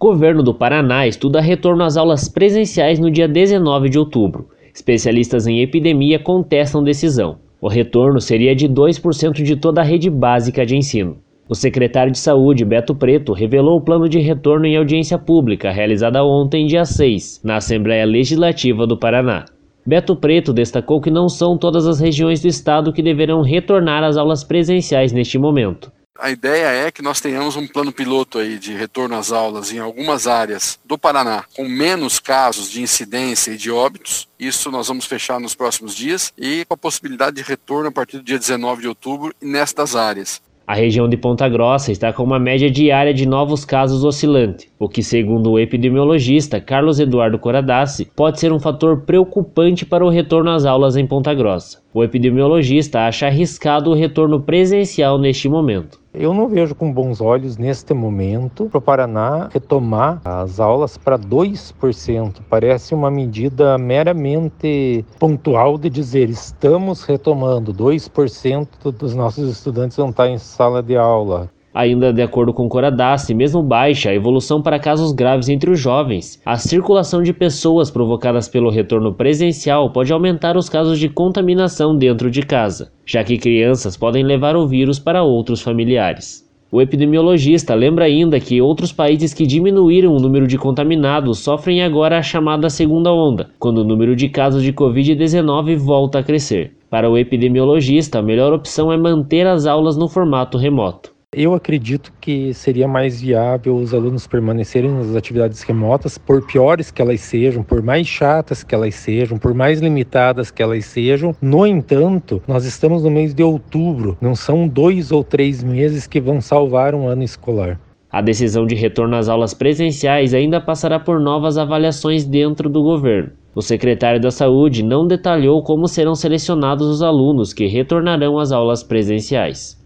Governo do Paraná estuda retorno às aulas presenciais no dia 19 de outubro. Especialistas em epidemia contestam decisão. O retorno seria de 2% de toda a rede básica de ensino. O secretário de Saúde, Beto Preto, revelou o plano de retorno em audiência pública realizada ontem, dia 6, na Assembleia Legislativa do Paraná. Beto Preto destacou que não são todas as regiões do estado que deverão retornar às aulas presenciais neste momento. A ideia é que nós tenhamos um plano piloto aí de retorno às aulas em algumas áreas do Paraná com menos casos de incidência e de óbitos. Isso nós vamos fechar nos próximos dias e com a possibilidade de retorno a partir do dia 19 de outubro nestas áreas. A região de Ponta Grossa está com uma média diária de novos casos oscilante, o que, segundo o epidemiologista Carlos Eduardo Coradassi, pode ser um fator preocupante para o retorno às aulas em Ponta Grossa. O epidemiologista acha arriscado o retorno presencial neste momento. Eu não vejo com bons olhos neste momento para o Paraná retomar as aulas para 2%. Parece uma medida meramente pontual de dizer estamos retomando 2% dos nossos estudantes vão estar em sala de aula. Ainda de acordo com Coradassi, mesmo baixa a evolução para casos graves entre os jovens, a circulação de pessoas provocadas pelo retorno presencial pode aumentar os casos de contaminação dentro de casa, já que crianças podem levar o vírus para outros familiares. O epidemiologista lembra ainda que outros países que diminuíram o número de contaminados sofrem agora a chamada segunda onda, quando o número de casos de Covid-19 volta a crescer. Para o epidemiologista, a melhor opção é manter as aulas no formato remoto. Eu acredito que seria mais viável os alunos permanecerem nas atividades remotas, por piores que elas sejam, por mais chatas que elas sejam, por mais limitadas que elas sejam. No entanto, nós estamos no mês de outubro, não são dois ou três meses que vão salvar um ano escolar. A decisão de retorno às aulas presenciais ainda passará por novas avaliações dentro do governo. O secretário da Saúde não detalhou como serão selecionados os alunos que retornarão às aulas presenciais.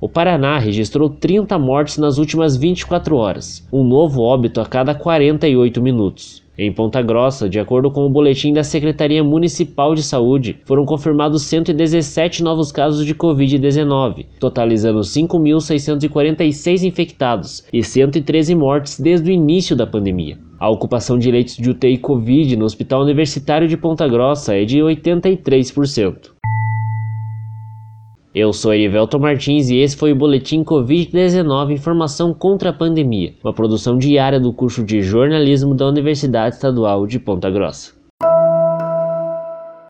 O Paraná registrou 30 mortes nas últimas 24 horas, um novo óbito a cada 48 minutos. Em Ponta Grossa, de acordo com o boletim da Secretaria Municipal de Saúde, foram confirmados 117 novos casos de Covid-19, totalizando 5.646 infectados e 113 mortes desde o início da pandemia. A ocupação de leitos de UTI Covid no Hospital Universitário de Ponta Grossa é de 83%. Eu sou Erivelto Martins e esse foi o Boletim Covid-19 Informação contra a Pandemia, uma produção diária do curso de jornalismo da Universidade Estadual de Ponta Grossa.